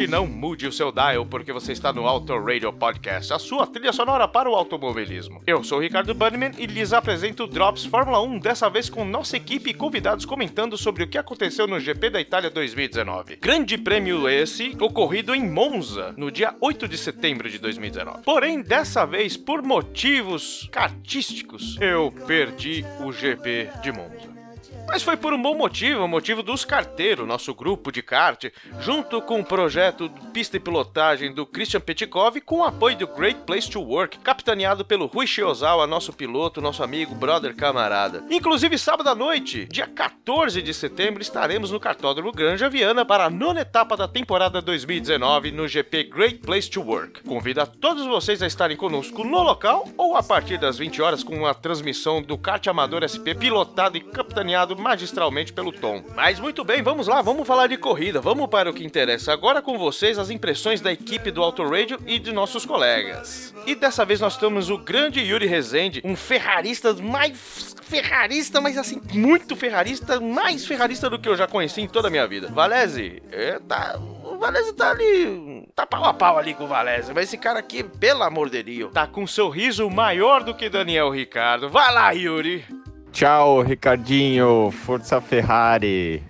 ouvinte, não mude o seu dial, porque você está no Auto Radio Podcast, a sua trilha sonora para o automobilismo. Eu sou o Ricardo Bunnyman e lhes apresento o Drops Fórmula 1, dessa vez com nossa equipe e convidados comentando sobre o que aconteceu no GP da Itália 2019. Grande prêmio esse, ocorrido em Monza, no dia 8 de setembro de 2019. Porém, dessa vez, por motivos cartísticos, eu perdi o GP de Monza. Mas foi por um bom motivo, o motivo dos carteiros, nosso grupo de kart, junto com o projeto Pista e Pilotagem do Christian Petkov, com o apoio do Great Place to Work, capitaneado pelo Rui Shiozawa, nosso piloto, nosso amigo, brother, camarada. Inclusive, sábado à noite, dia 14 de setembro, estaremos no Cartódromo Granja Viana para a nona etapa da temporada 2019 no GP Great Place to Work. Convido a todos vocês a estarem conosco no local ou a partir das 20 horas com a transmissão do kart amador SP pilotado e capitaneado magistralmente pelo Tom. Mas muito bem, vamos lá, vamos falar de corrida, vamos para o que interessa. Agora com vocês as impressões da equipe do Auto Radio e de nossos colegas. E dessa vez nós temos o grande Yuri Rezende, um ferrarista mais ferrarista, mas assim, muito ferrarista, mais ferrarista do que eu já conheci em toda a minha vida. Valese, é, tá, o Valese tá ali, tá pau a pau ali com o Valese, mas esse cara aqui, pelo amor de Deus, tá com um sorriso maior do que Daniel Ricardo. Vai lá, Yuri! Tchau, Ricardinho. Força Ferrari.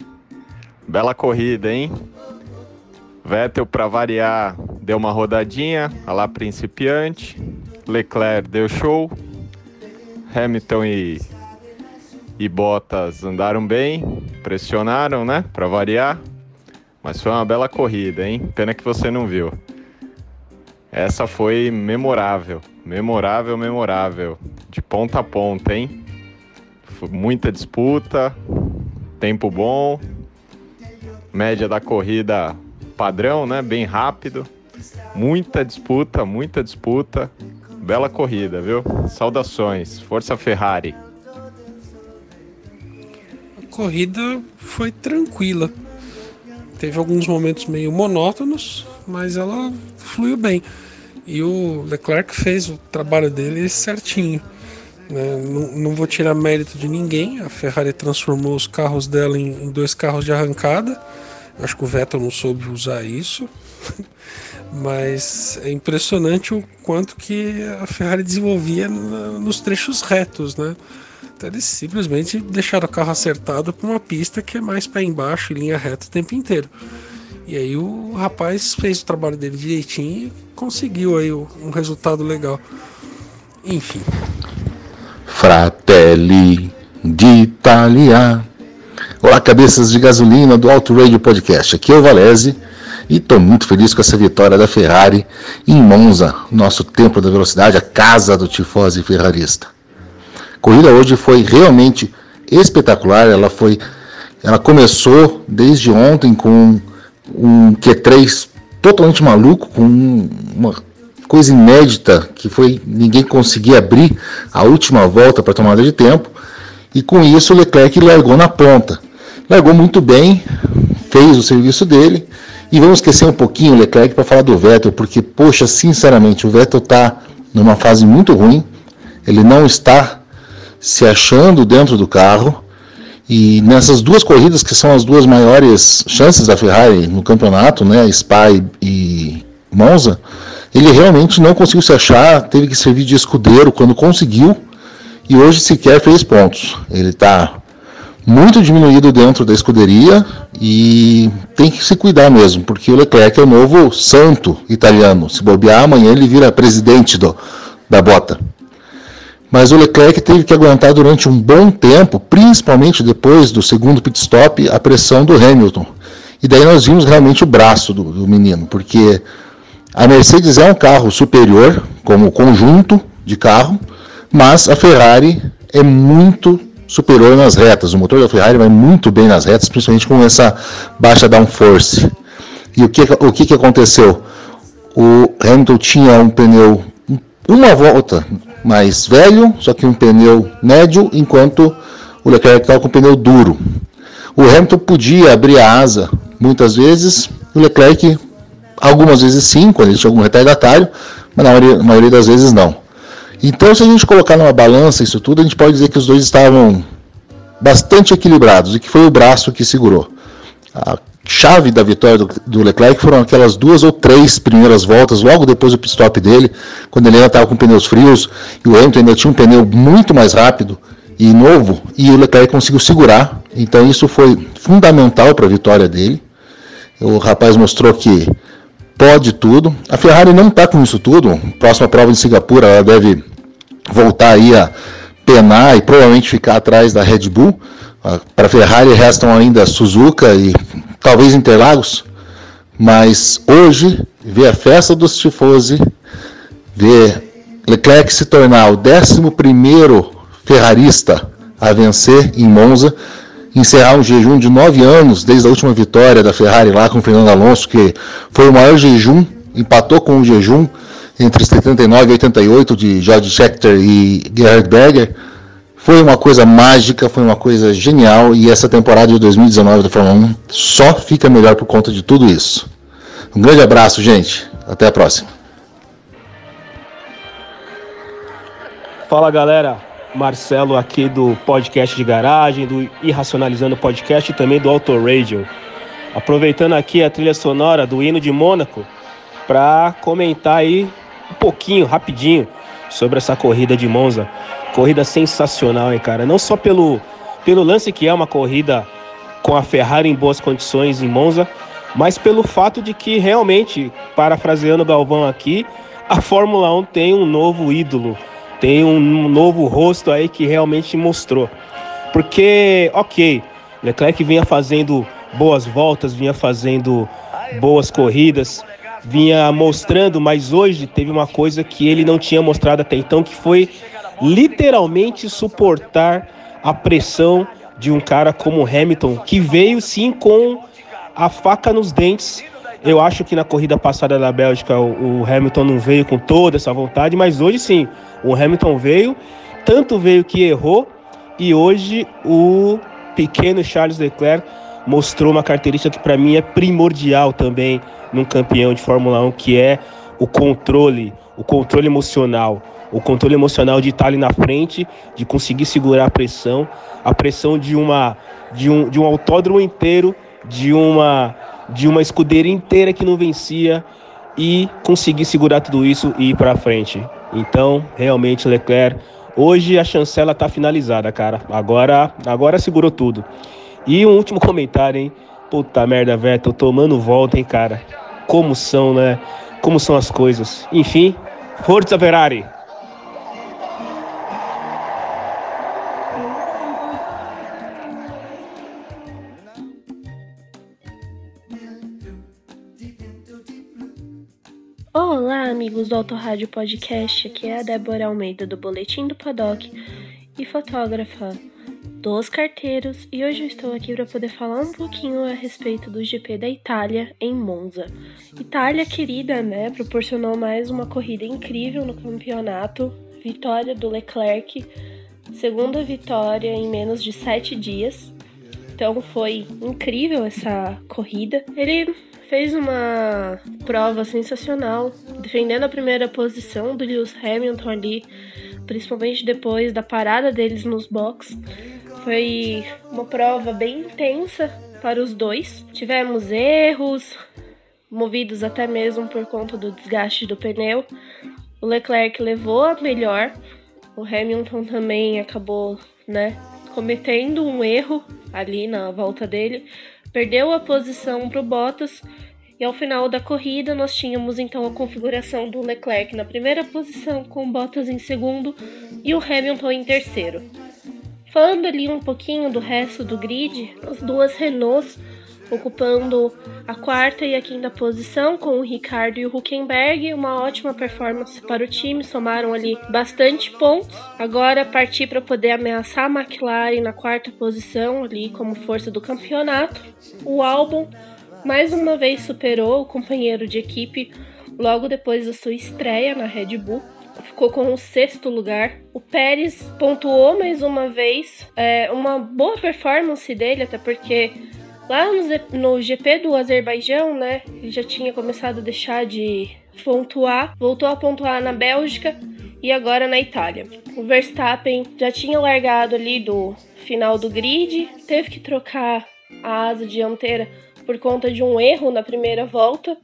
Bela corrida, hein? Vettel, para variar, deu uma rodadinha, a lá principiante. Leclerc deu show. Hamilton e, e Bottas andaram bem, pressionaram, né? Para variar. Mas foi uma bela corrida, hein? Pena que você não viu. Essa foi memorável, memorável, memorável. De ponta a ponta, hein? Foi muita disputa, tempo bom, média da corrida padrão, né? Bem rápido, muita disputa, muita disputa, bela corrida, viu? Saudações, força Ferrari. A corrida foi tranquila. Teve alguns momentos meio monótonos, mas ela fluiu bem. E o Leclerc fez o trabalho dele certinho. Né? Não, não vou tirar mérito de ninguém. A Ferrari transformou os carros dela em, em dois carros de arrancada. Acho que o Vettel não soube usar isso. Mas é impressionante o quanto que a Ferrari desenvolvia nos trechos retos, né? Então eles simplesmente deixaram o carro acertado para uma pista que é mais pé embaixo e linha reta o tempo inteiro. E aí o rapaz fez o trabalho dele direitinho e conseguiu aí um resultado legal. Enfim, Fratelli d'Italia. Olá, cabeças de gasolina do Auto Radio Podcast. Aqui é o Valese e estou muito feliz com essa vitória da Ferrari em Monza, nosso templo da velocidade, a casa do tifose ferrarista. A corrida hoje foi realmente espetacular. Ela foi, ela começou desde ontem com um Q3 totalmente maluco, com um- uma coisa inédita que foi ninguém conseguia abrir a última volta para tomada de tempo e com isso o Leclerc largou na ponta. Largou muito bem, fez o serviço dele e vamos esquecer um pouquinho o Leclerc para falar do Vettel, porque poxa, sinceramente, o Vettel está numa fase muito ruim. Ele não está se achando dentro do carro. E nessas duas corridas, que são as duas maiores chances da Ferrari no campeonato, né, Spa e, e Monza, ele realmente não conseguiu se achar, teve que servir de escudeiro quando conseguiu, e hoje sequer fez pontos. Ele está muito diminuído dentro da escuderia e tem que se cuidar mesmo, porque o Leclerc é o novo santo italiano. Se bobear, amanhã ele vira presidente do, da bota. Mas o Leclerc teve que aguentar durante um bom tempo, principalmente depois do segundo pit stop, a pressão do Hamilton. E daí nós vimos realmente o braço do, do menino, porque a Mercedes é um carro superior como conjunto de carro, mas a Ferrari é muito superior nas retas. O motor da Ferrari vai muito bem nas retas, principalmente com essa baixa downforce. E o que, o que, que aconteceu? O Hamilton tinha um pneu uma volta mais velho, só que um pneu médio, enquanto o Leclerc estava com um pneu duro. O Hamilton podia abrir a asa muitas vezes, o Leclerc algumas vezes sim, quando tinha algum retardatário, mas na maioria, maioria das vezes não. Então, se a gente colocar numa balança isso tudo, a gente pode dizer que os dois estavam bastante equilibrados e que foi o braço que segurou. A chave da vitória do, do Leclerc foram aquelas duas ou três primeiras voltas, logo depois do pit stop dele, quando ele ainda estava com pneus frios e o Hamilton ainda tinha um pneu muito mais rápido e novo, e o Leclerc conseguiu segurar. Então, isso foi fundamental para a vitória dele. O rapaz mostrou que pode tudo. A Ferrari não está com isso tudo. Próxima prova de Singapura, ela deve voltar aí a penar e provavelmente ficar atrás da Red Bull. Ah, para a Ferrari restam ainda Suzuka e talvez Interlagos. Mas hoje, ver a festa dos Tifosi, ver Leclerc se tornar o 11 ferrarista a vencer em Monza, encerrar um jejum de nove anos, desde a última vitória da Ferrari lá com o Fernando Alonso, que foi o maior jejum, empatou com o jejum entre 79 e 88 de George Scheckter e Gerhard Berger. Foi uma coisa mágica, foi uma coisa genial e essa temporada de 2019 da Fórmula 1 só fica melhor por conta de tudo isso. Um grande abraço, gente. Até a próxima. Fala galera, Marcelo aqui do podcast de garagem, do Irracionalizando Podcast e também do Auto Radio. Aproveitando aqui a trilha sonora do hino de Mônaco para comentar aí um pouquinho, rapidinho, sobre essa corrida de Monza. Corrida sensacional, hein, cara? Não só pelo, pelo lance que é uma corrida com a Ferrari em boas condições em Monza, mas pelo fato de que realmente, parafraseando Galvão aqui, a Fórmula 1 tem um novo ídolo tem um novo rosto aí que realmente mostrou. Porque, ok, Leclerc vinha fazendo boas voltas, vinha fazendo boas corridas, vinha mostrando, mas hoje teve uma coisa que ele não tinha mostrado até então, que foi literalmente suportar a pressão de um cara como Hamilton, que veio sim com a faca nos dentes eu acho que na corrida passada da Bélgica o, Hamilton não veio com toda essa vontade, mas hoje sim, o Hamilton veio, tanto veio que errou, e hoje o pequeno Charles Leclerc mostrou uma característica que para mim é primordial também num campeão de Fórmula 1, que é o controle, o controle emocional. O controle emocional de estar ali na frente, de conseguir segurar a pressão, a pressão de uma de um, de um autódromo inteiro, de uma de uma escudeira inteira que não vencia e conseguir segurar tudo isso e ir para frente. Então, realmente, Leclerc, hoje a chancela tá finalizada, cara. Agora, agora segurou tudo. E um último comentário, hein? Puta merda, tô tomando volta, hein, cara. Como são, né? Como são as coisas. Enfim, Forza Ferrari! Do Autorádio Podcast. Aqui é a Débora Almeida do Boletim do Paddock e fotógrafa dos carteiros. E hoje eu estou aqui para poder falar um pouquinho a respeito do GP da Itália em Monza. Itália querida, né? Proporcionou mais uma corrida incrível no campeonato. Vitória do Leclerc, segunda vitória em menos de sete dias. Então foi incrível essa corrida. Ele fez uma prova sensacional, defendendo a primeira posição do Lewis Hamilton ali, principalmente depois da parada deles nos box. Foi uma prova bem intensa para os dois. Tivemos erros, movidos até mesmo por conta do desgaste do pneu. O Leclerc levou a melhor, o Hamilton também acabou, né, cometendo um erro ali na volta dele, perdeu a posição para o Bottas e ao final da corrida nós tínhamos então a configuração do Leclerc na primeira posição com Bottas em segundo e o Hamilton em terceiro. Falando ali um pouquinho do resto do grid, as duas Renaults ocupando a quarta e a quinta posição com o Ricardo e o Huckenberg, uma ótima performance para o time, somaram ali bastante pontos. Agora partir para poder ameaçar a McLaren na quarta posição ali como força do campeonato. O álbum mais uma vez superou o companheiro de equipe logo depois da sua estreia na Red Bull ficou com o sexto lugar. O Pérez pontuou mais uma vez, é, uma boa performance dele, até porque lá no, GP do Azerbaijão, né, ele já tinha começado a deixar de pontuar, voltou a pontuar na Bélgica e agora na Itália. O Verstappen já tinha largado ali do final do grid, teve que trocar a asa dianteira por conta de um erro na primeira volta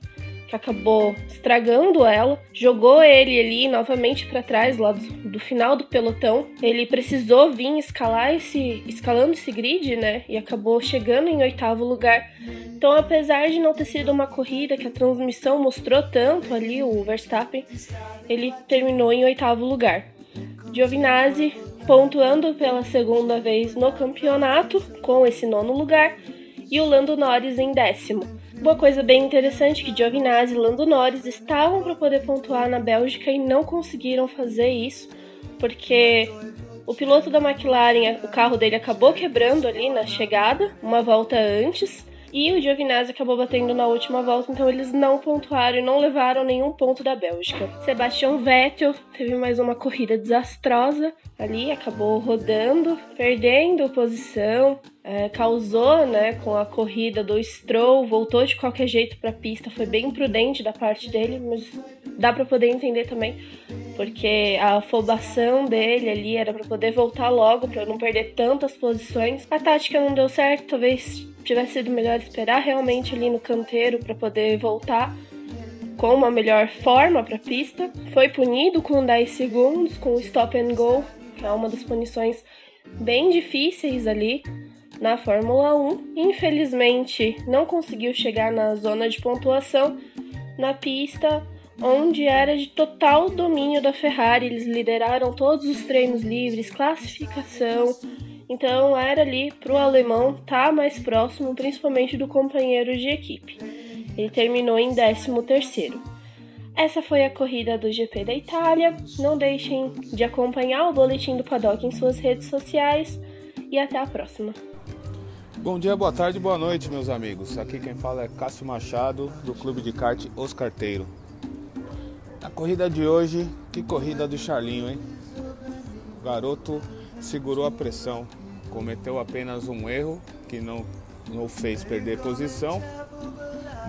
que acabou estragando ela, jogou ele ali novamente para trás, lá do, do, final do pelotão. Ele precisou vir escalar esse, escalando esse grid, né? E acabou chegando em oitavo lugar. Então, apesar de não ter sido uma corrida que a transmissão mostrou tanto ali, o Verstappen, ele terminou em oitavo lugar. Giovinazzi pontuando pela segunda vez no campeonato com esse nono lugar e o Lando Norris em décimo. Uma coisa bem interessante que Giovinazzi e Lando Norris estavam para poder pontuar na Bélgica e não conseguiram fazer isso, porque o piloto da McLaren, o carro dele acabou quebrando ali na chegada, uma volta antes, e o Giovinazzi acabou batendo na última volta, então eles não pontuaram e não levaram nenhum ponto da Bélgica. Sebastian Vettel teve mais uma corrida desastrosa ali, acabou rodando, perdendo posição, é, causou, né, com a corrida do Stroll, voltou de qualquer jeito para a pista, foi bem prudente da parte dele, mas dá para poder entender também, porque a afobação dele ali era para poder voltar logo, para não perder tantas posições. A tática não deu certo, talvez tivesse sido melhor esperar realmente ali no canteiro para poder voltar com uma melhor forma para a pista. Foi punido com 10 segundos com o stop and go, que é uma das punições bem difíceis ali na Fórmula 1. Infelizmente, não conseguiu chegar na zona de pontuação na pista onde era de total domínio da Ferrari. Eles lideraram todos os treinos livres, classificação. Então era ali para o alemão estar tá mais próximo, principalmente do companheiro de equipe. Ele terminou em 13 terceiro. Essa foi a corrida do GP da Itália. Não deixem de acompanhar o boletim do Paddock em suas redes sociais e até a próxima. Bom dia, boa tarde, boa noite, meus amigos. Aqui quem fala é Cássio Machado, do Clube de Kart Os Carteiro. A corrida de hoje, que corrida do Charlinho, hein? O garoto segurou a pressão, cometeu apenas um erro que não, não fez perder posição,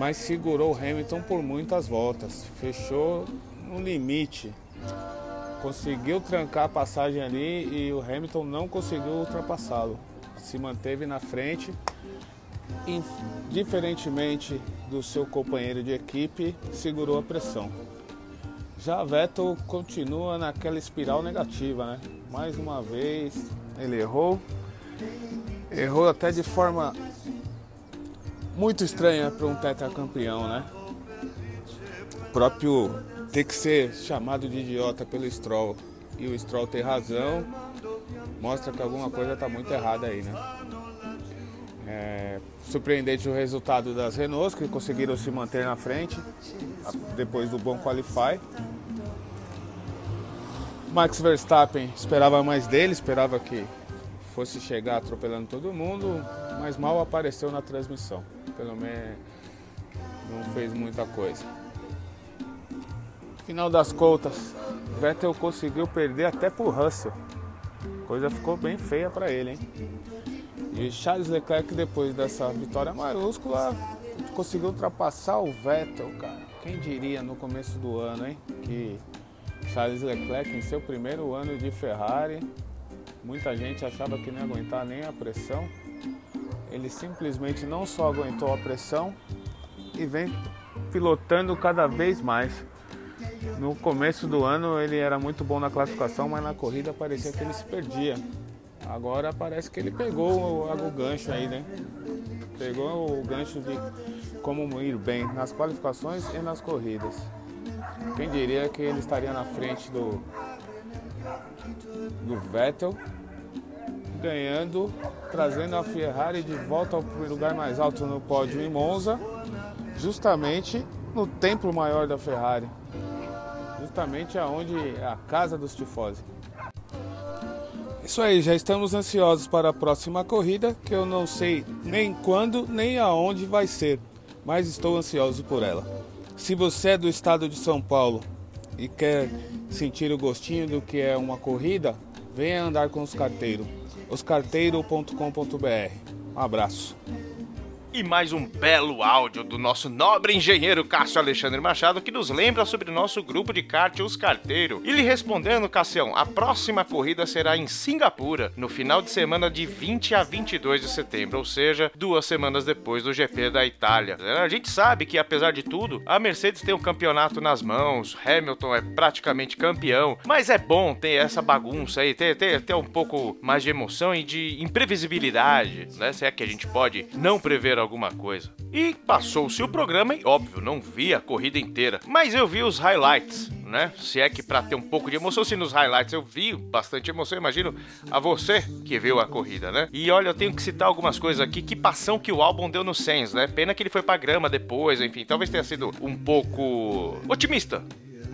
mas segurou o Hamilton por muitas voltas, fechou no limite, conseguiu trancar a passagem ali e o Hamilton não conseguiu ultrapassá-lo se manteve na frente, diferentemente do seu companheiro de equipe, segurou a pressão. Já Vettel continua naquela espiral negativa, né? Mais uma vez ele errou, errou até de forma muito estranha para um tetracampeão, né? O próprio ter que ser chamado de idiota pelo Stroll e o Stroll ter razão mostra que alguma coisa está muito errada aí, né? É, surpreendente o resultado das Renaults, que conseguiram se manter na frente depois do bom qualify. Max Verstappen esperava mais dele, esperava que fosse chegar atropelando todo mundo, mas mal apareceu na transmissão. Pelo menos não fez muita coisa. Final das contas, Vettel conseguiu perder até pro Russell coisa ficou bem feia para ele, hein? E Charles Leclerc, depois dessa vitória maiúscula, conseguiu ultrapassar o Vettel, cara. Quem diria no começo do ano, hein? Que Charles Leclerc, em seu primeiro ano de Ferrari, muita gente achava que não ia aguentar nem a pressão. Ele simplesmente não só aguentou a pressão e vem pilotando cada vez mais. No começo do ano ele era muito bom na classificação, mas na corrida parecia que ele se perdia. Agora parece que ele pegou o, o gancho aí, né? Pegou o gancho de como ir bem nas qualificações e nas corridas. Quem diria que ele estaria na frente do, do Vettel, ganhando, trazendo a Ferrari de volta ao lugar mais alto no pódio em Monza, justamente no templo maior da Ferrari, justamente aonde a casa dos tifosi. Isso aí, já estamos ansiosos para a próxima corrida, que eu não sei nem quando nem aonde vai ser, mas estou ansioso por ela. Se você é do estado de São Paulo e quer sentir o gostinho do que é uma corrida, venha andar com os carteiros. oscarteiro.com.br. Um abraço. E mais um belo áudio do nosso nobre engenheiro Cássio Alexandre Machado que nos lembra sobre o nosso grupo de kart Os Carteiro. E lhe respondendo, Cassião, a próxima corrida será em Singapura, no final de semana de 20 a 22 de setembro, ou seja, duas semanas depois do GP da Itália. A gente sabe que, apesar de tudo, a Mercedes tem o um campeonato nas mãos, Hamilton é praticamente campeão, mas é bom ter essa bagunça aí, ter, ter, ter um pouco mais de emoção e de imprevisibilidade, né? Se é que a gente pode não prever alguma coisa. E passou-se o programa e, óbvio, não vi a corrida inteira, mas eu vi os highlights, né? Se é que para ter um pouco de emoção, se nos highlights eu vi bastante emoção, imagino a você que viu a corrida, né? E olha, eu tenho que citar algumas coisas aqui, que passão que o álbum deu no Sens, né? Pena que ele foi pra grama depois, enfim, talvez tenha sido um pouco otimista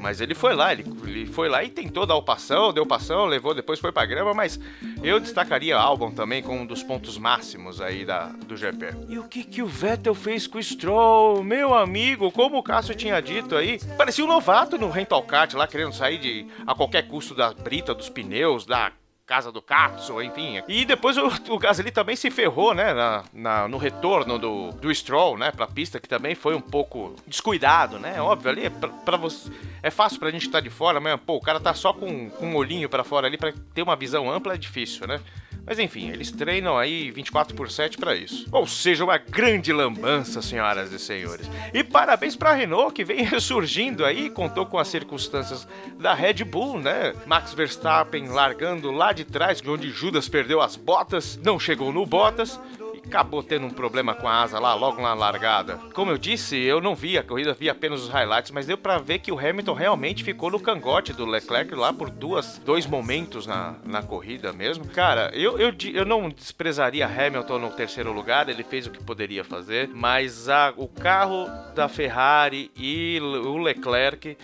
mas ele foi lá, ele, ele foi lá e tentou dar o passão, deu passão, levou, depois foi pra grama, mas eu destacaria o álbum também como um dos pontos máximos aí da, do GP. E o que que o Vettel fez com o Stroll? Meu amigo, como o Cássio tinha dito aí, parecia um novato no rental kart lá, querendo sair de a qualquer custo da brita, dos pneus, da casa do Katsu, enfim. E depois o, o Gasly também se ferrou, né, na, na, no retorno do, do Stroll, né, pra pista, que também foi um pouco descuidado, né, óbvio, ali é pra, pra você... É fácil pra gente estar tá de fora, mas, pô, o cara tá só com, com um olhinho para fora ali para ter uma visão ampla é difícil, né? Mas enfim, eles treinam aí 24 por 7 para isso. Ou seja, uma grande lambança, senhoras e senhores. E parabéns para a Renault que vem ressurgindo aí, contou com as circunstâncias da Red Bull, né? Max Verstappen largando lá de trás, onde Judas perdeu as botas, não chegou no Bottas acabou tendo um problema com a asa lá logo na largada. Como eu disse, eu não vi a corrida, vi apenas os highlights, mas deu para ver que o Hamilton realmente ficou no cangote do Leclerc lá por duas, dois momentos na, na corrida mesmo. Cara, eu, eu, eu não desprezaria Hamilton no terceiro lugar, ele fez o que poderia fazer, mas a, o carro da Ferrari e o Leclerc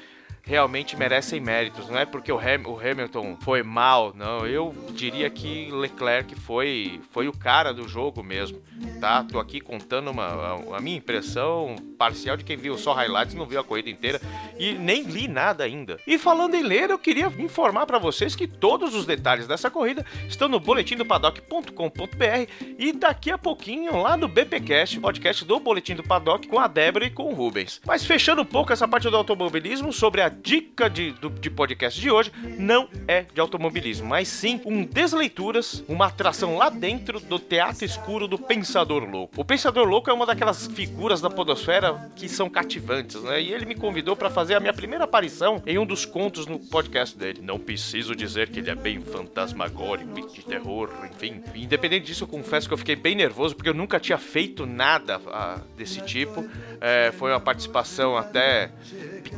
realmente merecem méritos. Não é porque o, Ham, o Hamilton foi mal, não. Eu diria que Leclerc foi, foi o cara do jogo mesmo, tá? Tô aqui contando uma, a, a minha impressão parcial de quem viu só highlights, não viu a corrida inteira e nem li nada ainda. E falando em ler, eu queria informar para vocês que todos os detalhes dessa corrida estão no boletim do paddock.com.br e daqui a pouquinho lá no BPcast, podcast do Boletim do Paddock com a Débora e com o Rubens. Mas fechando um pouco essa parte do automobilismo sobre a dica de, do, de podcast de hoje não é de automobilismo, mas sim um Desleituras, uma atração lá dentro do Teatro Escuro do Pensador Louco. O Pensador Louco é uma daquelas figuras da podosfera que são cativantes, né? E ele me convidou para fazer a minha primeira aparição em um dos contos no podcast dele. Não preciso dizer que ele é bem fantasmagórico de terror, enfim. Independente disso, eu confesso que eu fiquei bem nervoso porque eu nunca tinha feito nada ah, desse tipo. É, foi uma participação até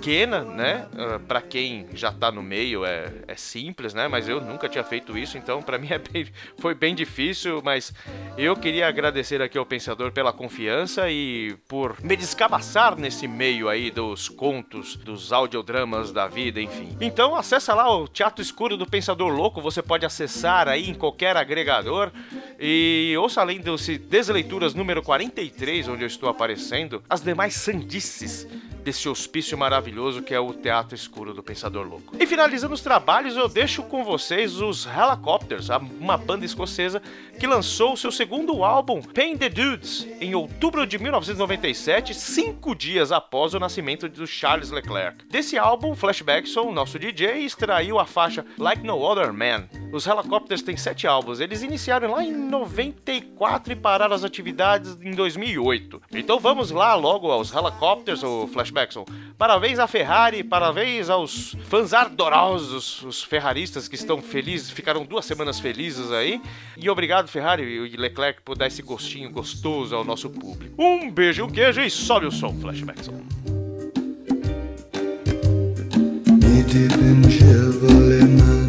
pequena, né? Uh, ah, para quem já tá no meio é, é simples, né? Mas eu nunca tinha feito isso, então para mim é bem, foi bem difícil. Mas eu queria agradecer aqui ao Pensador pela confiança e por me descabaçar nesse meio aí dos contos, dos audiodramas da vida, enfim. Então acessa lá o Teatro Escuro do Pensador Louco, você pode acessar aí em qualquer agregador e ouça além desse Desleituras número 43, onde eu estou aparecendo, as demais sandices desse hospício maravilhoso que é o Teatro Escuro do Pensador Louco. E finalizando os trabalhos, eu deixo com vocês os Helicopters, uma banda escocesa que lançou seu segundo álbum, Pain the Dudes, em outubro de 1997, cinco dias após o nascimento de Charles Leclerc. Desse álbum, Flashbackson, nosso DJ, extraiu a faixa Like No Other Man, os Helicopters têm sete álbuns. Eles iniciaram lá em 94 e pararam as atividades em 2008. Então vamos lá logo aos Helicopters, ou Flashbackson. Parabéns à Ferrari, parabéns aos fãs ardorosos, os ferraristas que estão felizes, ficaram duas semanas felizes aí. E obrigado, Ferrari e Leclerc, por dar esse gostinho gostoso ao nosso público. Um beijo, um queijo e sobe o som, Flashbackson. Deep in Chevrolet,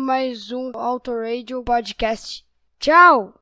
mais um autoradio Podcast. Tchau!